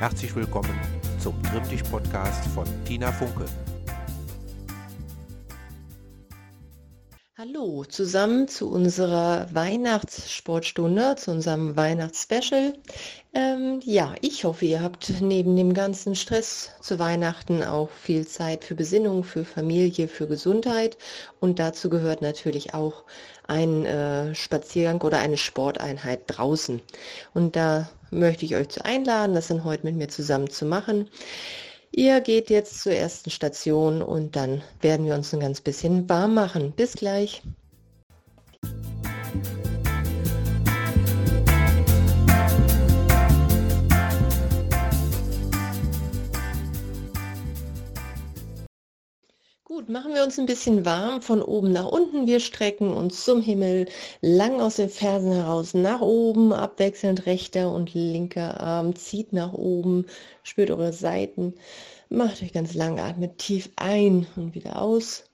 Herzlich willkommen zum Trimmdich-Podcast von Tina Funke. Hallo zusammen zu unserer Weihnachtssportstunde, zu unserem Weihnachtsspecial. Ähm, ja, ich hoffe, ihr habt neben dem ganzen Stress zu Weihnachten auch viel Zeit für Besinnung, für Familie, für Gesundheit. Und dazu gehört natürlich auch ein äh, Spaziergang oder eine Sporteinheit draußen. Und da möchte ich euch zu einladen, das dann heute mit mir zusammen zu machen. Ihr geht jetzt zur ersten Station und dann werden wir uns ein ganz bisschen warm machen. Bis gleich. Gut, machen wir uns ein bisschen warm von oben nach unten. Wir strecken uns zum Himmel lang aus den Fersen heraus nach oben, abwechselnd rechter und linker Arm zieht nach oben, spürt eure Seiten, macht euch ganz lang, atmet tief ein und wieder aus.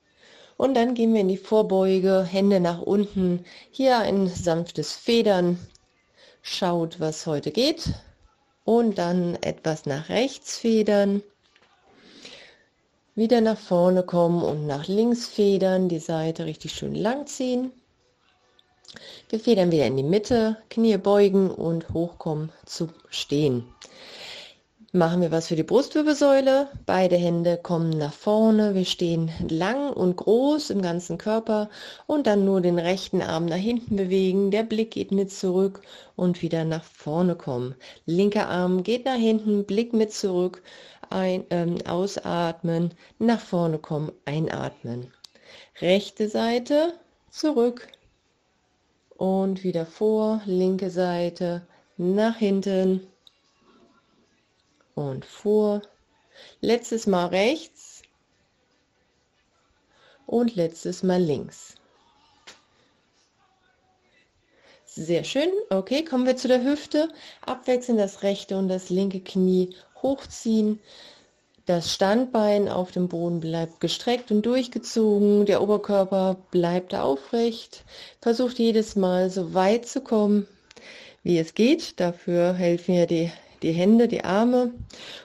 Und dann gehen wir in die Vorbeuge, Hände nach unten, hier ein sanftes Federn. Schaut, was heute geht. Und dann etwas nach rechts federn wieder nach vorne kommen und nach links federn, die Seite richtig schön lang ziehen. Wir federn wieder in die Mitte, Knie beugen und hochkommen zu stehen. Machen wir was für die Brustwirbelsäule. Beide Hände kommen nach vorne. Wir stehen lang und groß im ganzen Körper und dann nur den rechten Arm nach hinten bewegen. Der Blick geht mit zurück und wieder nach vorne kommen. Linker Arm geht nach hinten, Blick mit zurück ein, ähm, ausatmen, nach vorne kommen, einatmen. Rechte Seite zurück und wieder vor, linke Seite nach hinten und vor. Letztes Mal rechts und letztes Mal links. Sehr schön. Okay, kommen wir zu der Hüfte. Abwechselnd das rechte und das linke Knie hochziehen. Das Standbein auf dem Boden bleibt gestreckt und durchgezogen. Der Oberkörper bleibt aufrecht. Versucht jedes Mal so weit zu kommen, wie es geht. Dafür helfen ja die, die Hände, die Arme.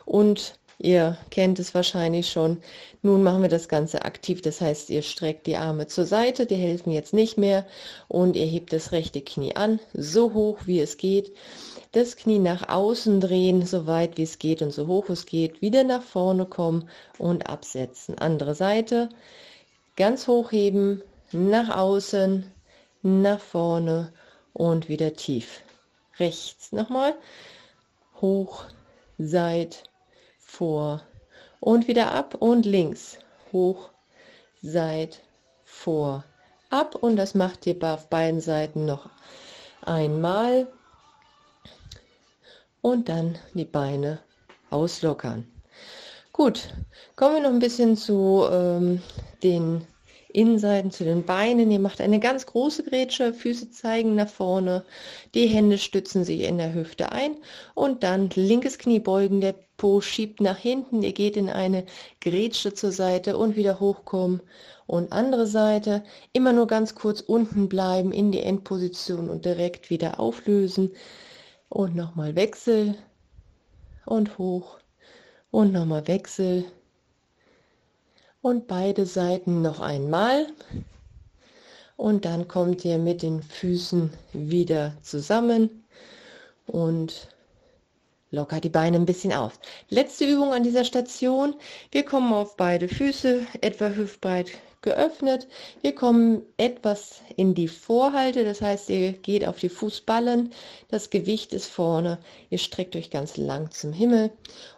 Und ihr kennt es wahrscheinlich schon. Nun machen wir das Ganze aktiv. Das heißt, ihr streckt die Arme zur Seite. Die helfen jetzt nicht mehr. Und ihr hebt das rechte Knie an, so hoch wie es geht das Knie nach außen drehen, so weit wie es geht und so hoch es geht, wieder nach vorne kommen und absetzen. Andere Seite, ganz hochheben, nach außen, nach vorne und wieder tief. Rechts nochmal, hoch, seit, vor. Und wieder ab und links, hoch, seit, vor, ab und das macht ihr auf beiden Seiten noch einmal. Und dann die Beine auslockern. Gut, kommen wir noch ein bisschen zu ähm, den Innenseiten, zu den Beinen. Ihr macht eine ganz große Grätsche, Füße zeigen nach vorne, die Hände stützen sich in der Hüfte ein und dann linkes Knie beugen, der Po schiebt nach hinten, ihr geht in eine Grätsche zur Seite und wieder hochkommen. Und andere Seite, immer nur ganz kurz unten bleiben in die Endposition und direkt wieder auflösen. Und nochmal Wechsel und hoch. Und nochmal Wechsel und beide Seiten noch einmal. Und dann kommt ihr mit den Füßen wieder zusammen. Und lockert die Beine ein bisschen auf. Letzte Übung an dieser Station. Wir kommen auf beide Füße, etwa hüftbreit geöffnet. Wir kommen etwas in die Vorhalte, das heißt, ihr geht auf die Fußballen, das Gewicht ist vorne, ihr streckt euch ganz lang zum Himmel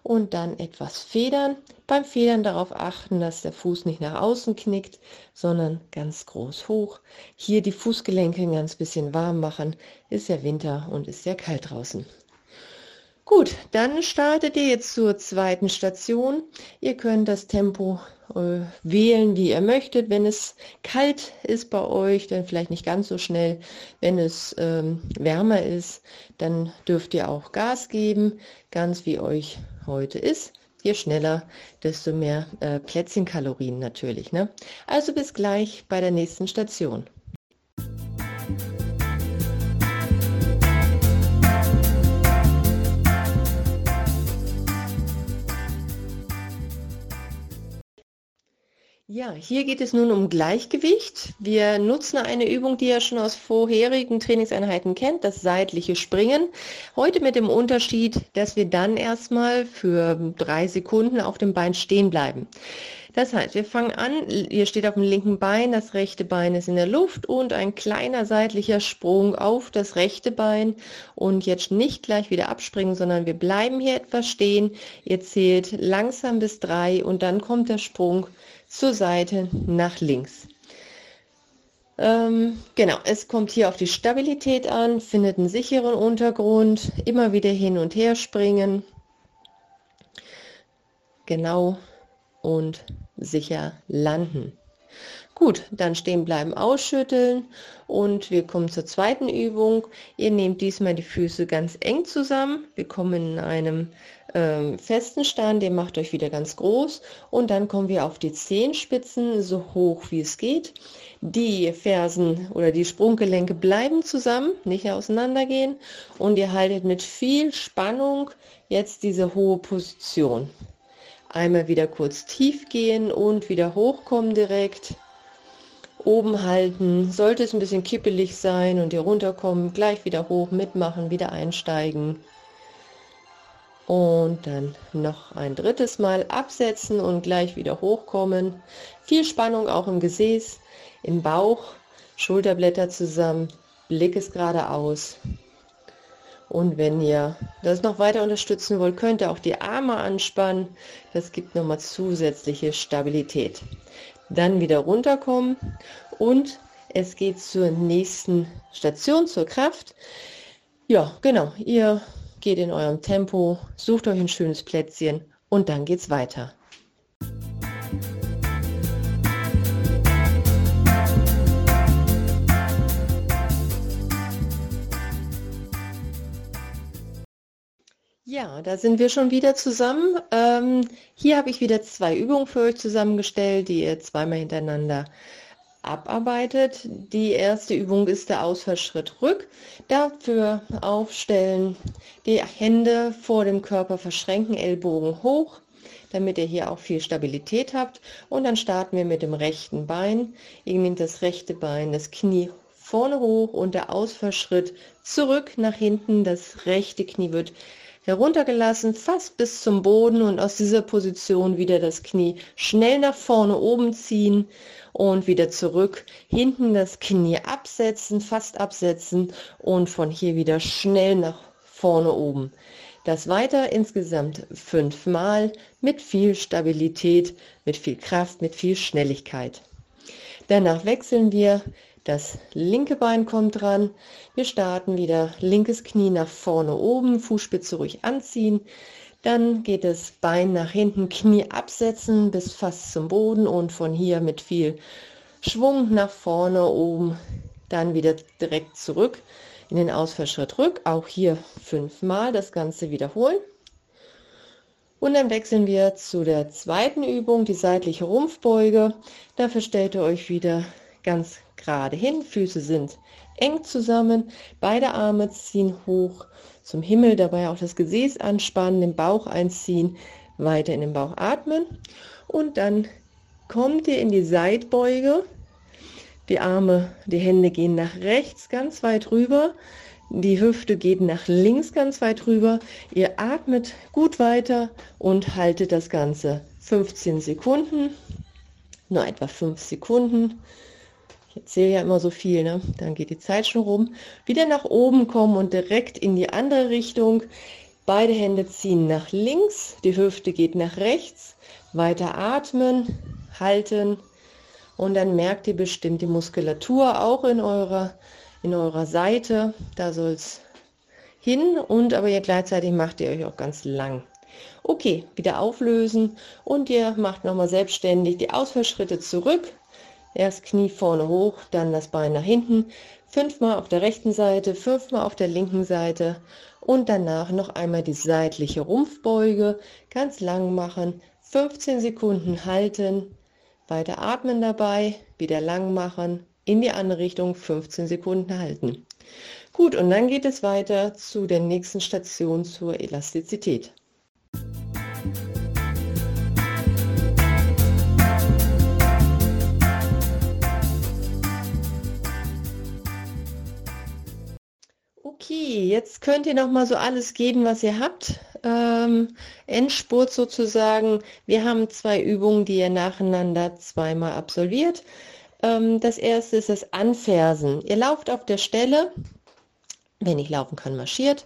und dann etwas federn. Beim Federn darauf achten, dass der Fuß nicht nach außen knickt, sondern ganz groß hoch. Hier die Fußgelenke ein ganz bisschen warm machen, ist ja Winter und ist ja kalt draußen. Gut, dann startet ihr jetzt zur zweiten Station. Ihr könnt das Tempo äh, wählen, wie ihr möchtet. Wenn es kalt ist bei euch, dann vielleicht nicht ganz so schnell. Wenn es ähm, wärmer ist, dann dürft ihr auch Gas geben, ganz wie euch heute ist. Je schneller, desto mehr äh, Plätzchenkalorien natürlich. Ne? Also bis gleich bei der nächsten Station. Ja, hier geht es nun um Gleichgewicht. Wir nutzen eine Übung, die ihr schon aus vorherigen Trainingseinheiten kennt, das seitliche Springen. Heute mit dem Unterschied, dass wir dann erstmal für drei Sekunden auf dem Bein stehen bleiben. Das heißt, wir fangen an, ihr steht auf dem linken Bein, das rechte Bein ist in der Luft und ein kleiner seitlicher Sprung auf das rechte Bein und jetzt nicht gleich wieder abspringen, sondern wir bleiben hier etwas stehen. Ihr zählt langsam bis drei und dann kommt der Sprung zur Seite nach links. Ähm, genau, es kommt hier auf die Stabilität an, findet einen sicheren Untergrund, immer wieder hin und her springen. Genau und sicher landen. Gut, dann stehen bleiben, ausschütteln und wir kommen zur zweiten Übung. Ihr nehmt diesmal die Füße ganz eng zusammen. Wir kommen in einem ähm, festen Stand, den macht euch wieder ganz groß und dann kommen wir auf die Zehenspitzen so hoch wie es geht. Die Fersen oder die Sprunggelenke bleiben zusammen, nicht auseinandergehen und ihr haltet mit viel Spannung jetzt diese hohe Position. Einmal wieder kurz tief gehen und wieder hochkommen direkt. Oben halten. Sollte es ein bisschen kippelig sein und ihr runterkommen, gleich wieder hoch, mitmachen, wieder einsteigen. Und dann noch ein drittes Mal absetzen und gleich wieder hochkommen. Viel Spannung auch im Gesäß, im Bauch, Schulterblätter zusammen, Blick ist geradeaus. Und wenn ihr das noch weiter unterstützen wollt, könnt ihr auch die Arme anspannen. Das gibt nochmal zusätzliche Stabilität. Dann wieder runterkommen und es geht zur nächsten Station, zur Kraft. Ja, genau. Ihr geht in eurem Tempo, sucht euch ein schönes Plätzchen und dann geht's weiter. Ja, da sind wir schon wieder zusammen. Ähm, hier habe ich wieder zwei Übungen für euch zusammengestellt, die ihr zweimal hintereinander abarbeitet. Die erste Übung ist der Ausfallschritt rück. Dafür aufstellen, die Hände vor dem Körper verschränken, Ellbogen hoch, damit ihr hier auch viel Stabilität habt. Und dann starten wir mit dem rechten Bein. Ihr nehmt das rechte Bein, das Knie vorne hoch und der Ausfallschritt zurück nach hinten. Das rechte Knie wird heruntergelassen, fast bis zum Boden und aus dieser Position wieder das Knie schnell nach vorne oben ziehen und wieder zurück. Hinten das Knie absetzen, fast absetzen und von hier wieder schnell nach vorne oben. Das weiter insgesamt fünfmal mit viel Stabilität, mit viel Kraft, mit viel Schnelligkeit. Danach wechseln wir das linke Bein kommt dran. Wir starten wieder linkes Knie nach vorne oben, Fußspitze ruhig anziehen. Dann geht das Bein nach hinten, Knie absetzen bis fast zum Boden und von hier mit viel Schwung nach vorne oben. Dann wieder direkt zurück in den Ausfallschritt rück. Auch hier fünfmal das Ganze wiederholen. Und dann wechseln wir zu der zweiten Übung, die seitliche Rumpfbeuge. Dafür stellt ihr euch wieder ganz gerade hin, Füße sind eng zusammen, beide Arme ziehen hoch zum Himmel, dabei auch das Gesäß anspannen, den Bauch einziehen, weiter in den Bauch atmen und dann kommt ihr in die Seitbeuge. Die Arme, die Hände gehen nach rechts ganz weit rüber, die Hüfte geht nach links ganz weit rüber. Ihr atmet gut weiter und haltet das Ganze 15 Sekunden, nur etwa 5 Sekunden. Erzähle ja immer so viel, ne? Dann geht die Zeit schon rum. Wieder nach oben kommen und direkt in die andere Richtung. Beide Hände ziehen nach links, die Hüfte geht nach rechts. Weiter atmen, halten und dann merkt ihr bestimmt die Muskulatur auch in eurer, in eurer Seite. Da soll es hin und aber ihr gleichzeitig macht ihr euch auch ganz lang. Okay, wieder auflösen und ihr macht nochmal selbstständig die Ausfallschritte zurück Erst Knie vorne hoch, dann das Bein nach hinten, fünfmal auf der rechten Seite, fünfmal auf der linken Seite und danach noch einmal die seitliche Rumpfbeuge, ganz lang machen, 15 Sekunden halten, weiter atmen dabei, wieder lang machen, in die andere Richtung 15 Sekunden halten. Gut, und dann geht es weiter zu der nächsten Station zur Elastizität. Jetzt könnt ihr noch mal so alles geben, was ihr habt. Ähm, Endspurt sozusagen. Wir haben zwei Übungen, die ihr nacheinander zweimal absolviert. Ähm, das erste ist das Anfersen. Ihr lauft auf der Stelle, wenn ich laufen kann, marschiert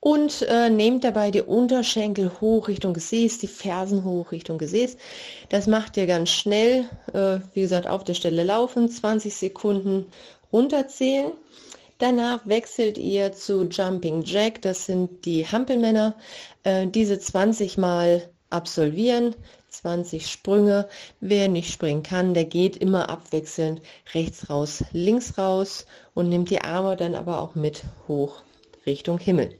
und äh, nehmt dabei die Unterschenkel hoch Richtung Gesäß, die Fersen hoch Richtung Gesäß. Das macht ihr ganz schnell, äh, wie gesagt, auf der Stelle laufen, 20 Sekunden runterzählen. Danach wechselt ihr zu Jumping Jack, das sind die Hampelmänner. Äh, diese 20 Mal absolvieren, 20 Sprünge. Wer nicht springen kann, der geht immer abwechselnd rechts raus, links raus und nimmt die Arme dann aber auch mit hoch Richtung Himmel.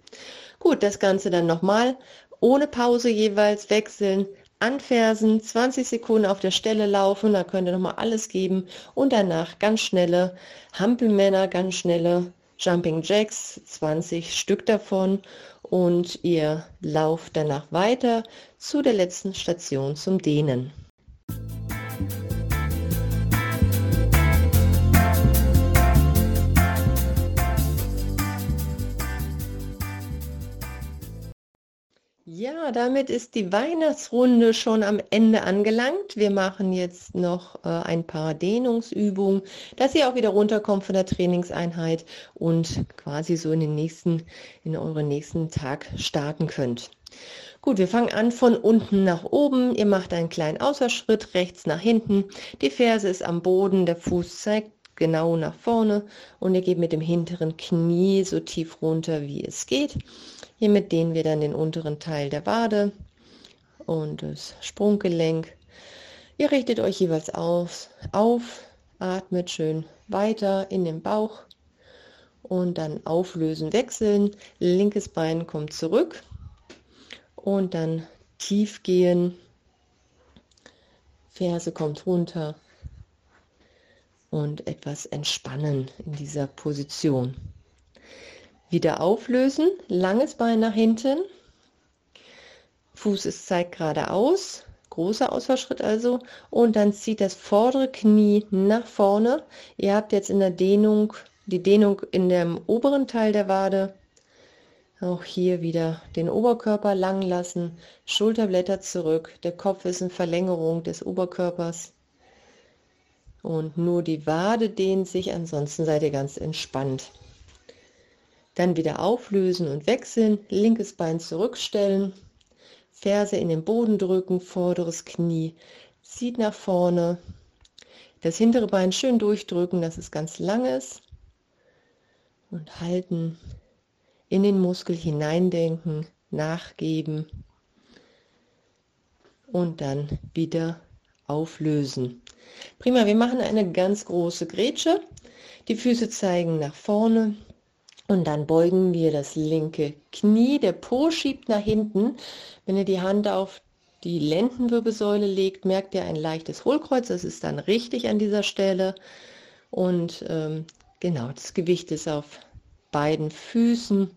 Gut, das Ganze dann nochmal ohne Pause jeweils wechseln, anfersen, 20 Sekunden auf der Stelle laufen, da könnt ihr nochmal alles geben und danach ganz schnelle Hampelmänner, ganz schnelle Jumping Jacks, 20 Stück davon und ihr lauft danach weiter zu der letzten Station zum Dehnen. Ja, damit ist die Weihnachtsrunde schon am Ende angelangt. Wir machen jetzt noch äh, ein paar Dehnungsübungen, dass ihr auch wieder runterkommt von der Trainingseinheit und quasi so in den nächsten, in euren nächsten Tag starten könnt. Gut, wir fangen an von unten nach oben. Ihr macht einen kleinen Außerschritt rechts nach hinten. Die Ferse ist am Boden, der Fuß zeigt genau nach vorne und ihr geht mit dem hinteren Knie so tief runter, wie es geht. Hiermit dehnen wir dann den unteren Teil der Wade und das Sprunggelenk. Ihr richtet euch jeweils auf, auf, atmet schön weiter in den Bauch und dann auflösen, wechseln. Linkes Bein kommt zurück und dann tief gehen. Ferse kommt runter und etwas entspannen in dieser Position. Wieder auflösen, langes Bein nach hinten, Fuß ist zeigt geradeaus, großer Ausfallschritt also. Und dann zieht das vordere Knie nach vorne. Ihr habt jetzt in der Dehnung die Dehnung in dem oberen Teil der Wade. Auch hier wieder den Oberkörper lang lassen, Schulterblätter zurück, der Kopf ist in Verlängerung des Oberkörpers. Und nur die Wade dehnt sich, ansonsten seid ihr ganz entspannt. Dann wieder auflösen und wechseln, linkes Bein zurückstellen, Ferse in den Boden drücken, vorderes Knie zieht nach vorne, das hintere Bein schön durchdrücken, dass es ganz lang ist und halten, in den Muskel hineindenken, nachgeben und dann wieder auflösen. Prima, wir machen eine ganz große Grätsche. Die Füße zeigen nach vorne, und dann beugen wir das linke Knie, der Po schiebt nach hinten. Wenn ihr die Hand auf die Lendenwirbelsäule legt, merkt ihr ein leichtes Hohlkreuz. Das ist dann richtig an dieser Stelle. Und ähm, genau, das Gewicht ist auf beiden Füßen.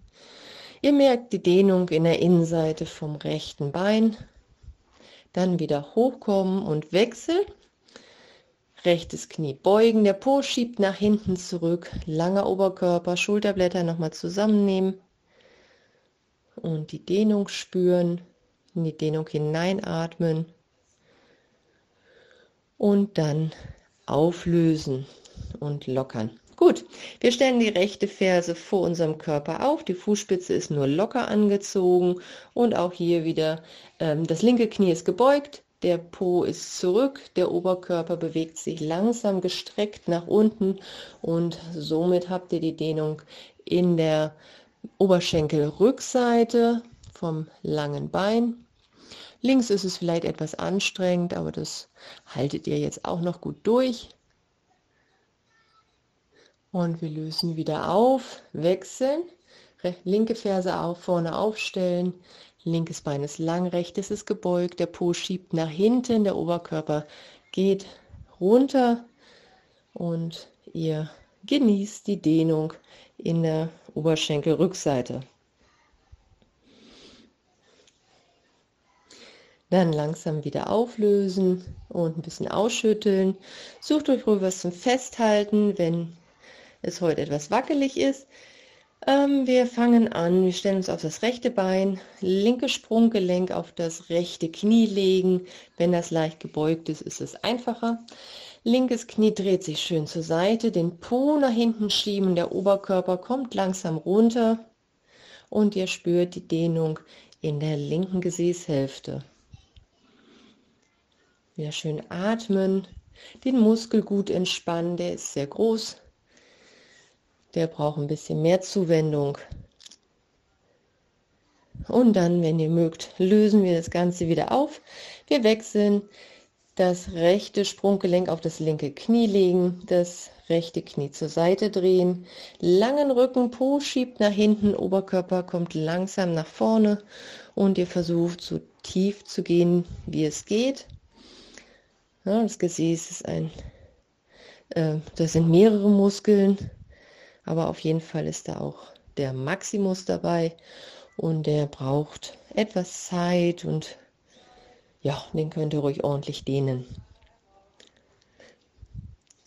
Ihr merkt die Dehnung in der Innenseite vom rechten Bein. Dann wieder hochkommen und wechseln. Rechtes Knie beugen, der Po schiebt nach hinten zurück, langer Oberkörper, Schulterblätter nochmal zusammennehmen. Und die Dehnung spüren, in die Dehnung hineinatmen. Und dann auflösen und lockern. Gut, wir stellen die rechte Ferse vor unserem Körper auf, die Fußspitze ist nur locker angezogen. Und auch hier wieder ähm, das linke Knie ist gebeugt, der Po ist zurück, der Oberkörper bewegt sich langsam gestreckt nach unten und somit habt ihr die Dehnung in der Oberschenkelrückseite vom langen Bein. Links ist es vielleicht etwas anstrengend, aber das haltet ihr jetzt auch noch gut durch. Und wir lösen wieder auf, wechseln, linke Ferse auf, vorne aufstellen, Linkes Bein ist lang, rechtes ist gebeugt, der Po schiebt nach hinten, der Oberkörper geht runter und ihr genießt die Dehnung in der Oberschenkelrückseite. Dann langsam wieder auflösen und ein bisschen ausschütteln. Sucht euch ruhig was zum Festhalten, wenn es heute etwas wackelig ist. Ähm, wir fangen an, wir stellen uns auf das rechte Bein, linke Sprunggelenk auf das rechte Knie legen. Wenn das leicht gebeugt ist, ist es einfacher. Linkes Knie dreht sich schön zur Seite, den Po nach hinten schieben, der Oberkörper kommt langsam runter und ihr spürt die Dehnung in der linken Gesäßhälfte. Wieder schön atmen, den Muskel gut entspannen, der ist sehr groß, der braucht ein bisschen mehr Zuwendung. Und dann, wenn ihr mögt, lösen wir das Ganze wieder auf. Wir wechseln das rechte Sprunggelenk auf das linke Knie legen, das rechte Knie zur Seite drehen, langen Rücken, Po schiebt nach hinten, Oberkörper kommt langsam nach vorne und ihr versucht so tief zu gehen, wie es geht. Ja, das Gesäß ist ein, äh, das sind mehrere Muskeln, aber auf jeden Fall ist da auch der Maximus dabei und der braucht etwas Zeit und ja, den könnt ihr ruhig ordentlich dehnen.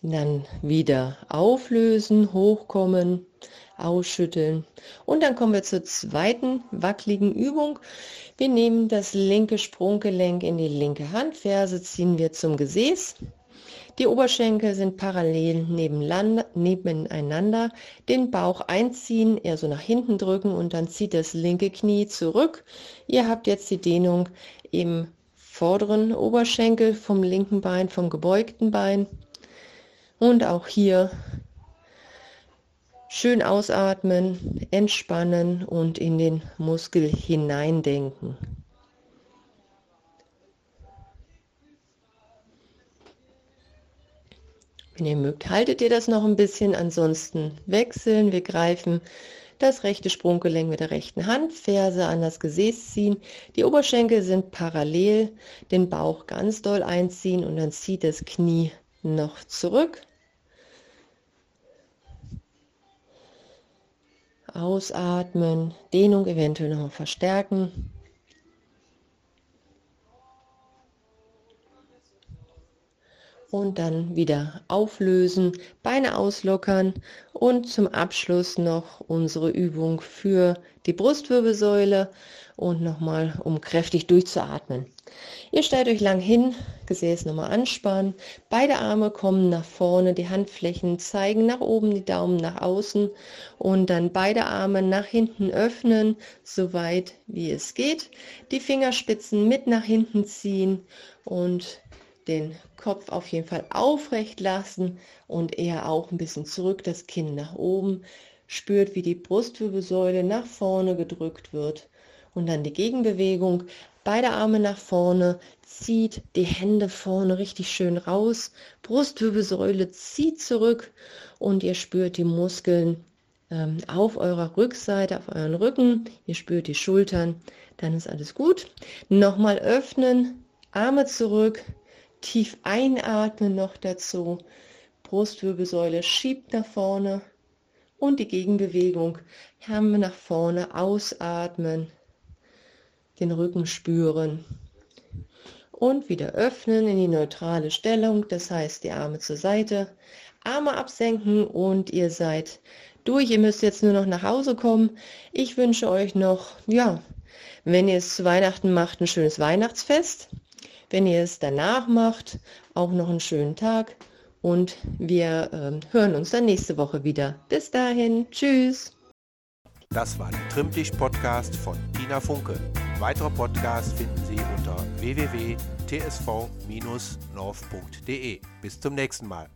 Dann wieder auflösen, hochkommen, ausschütteln. Und dann kommen wir zur zweiten wackeligen Übung. Wir nehmen das linke Sprunggelenk in die linke Handferse, ziehen wir zum Gesäß. Die Oberschenkel sind parallel nebeneinander. Den Bauch einziehen, eher so nach hinten drücken und dann zieht das linke Knie zurück. Ihr habt jetzt die Dehnung im vorderen Oberschenkel vom linken Bein, vom gebeugten Bein. Und auch hier schön ausatmen, entspannen und in den Muskel hineindenken. Wenn ihr mögt, haltet ihr das noch ein bisschen, ansonsten wechseln. Wir greifen das rechte Sprunggelenk mit der rechten Hand, Ferse an das Gesäß ziehen, die Oberschenkel sind parallel, den Bauch ganz doll einziehen und dann zieht das Knie noch zurück. Ausatmen, Dehnung eventuell noch verstärken. Und dann wieder auflösen, Beine auslockern und zum Abschluss noch unsere Übung für die Brustwirbelsäule und nochmal, um kräftig durchzuatmen. Ihr stellt euch lang hin, Gesäß nochmal anspannen, beide Arme kommen nach vorne, die Handflächen zeigen nach oben, die Daumen nach außen und dann beide Arme nach hinten öffnen, so weit wie es geht, die Fingerspitzen mit nach hinten ziehen und den Kopf auf jeden Fall aufrecht lassen und eher auch ein bisschen zurück, das Kinn nach oben. Spürt, wie die Brustwirbelsäule nach vorne gedrückt wird. Und dann die Gegenbewegung. Beide Arme nach vorne, zieht die Hände vorne richtig schön raus. Brustwirbelsäule zieht zurück und ihr spürt die Muskeln ähm, auf eurer Rückseite, auf euren Rücken. Ihr spürt die Schultern. Dann ist alles gut. Nochmal öffnen, Arme zurück, Tief einatmen noch dazu. Brustwirbelsäule schiebt nach vorne und die Gegenbewegung. Wir nach vorne, ausatmen, den Rücken spüren und wieder öffnen in die neutrale Stellung. Das heißt, die Arme zur Seite, Arme absenken und ihr seid durch. Ihr müsst jetzt nur noch nach Hause kommen. Ich wünsche euch noch, ja, wenn ihr es zu Weihnachten macht, ein schönes Weihnachtsfest. Wenn ihr es danach macht, auch noch einen schönen Tag und wir äh, hören uns dann nächste Woche wieder. Bis dahin, tschüss. Das war der Trimmtisch Podcast von Tina Funke. Weitere Podcasts finden Sie unter www.tsv-north.de. Bis zum nächsten Mal.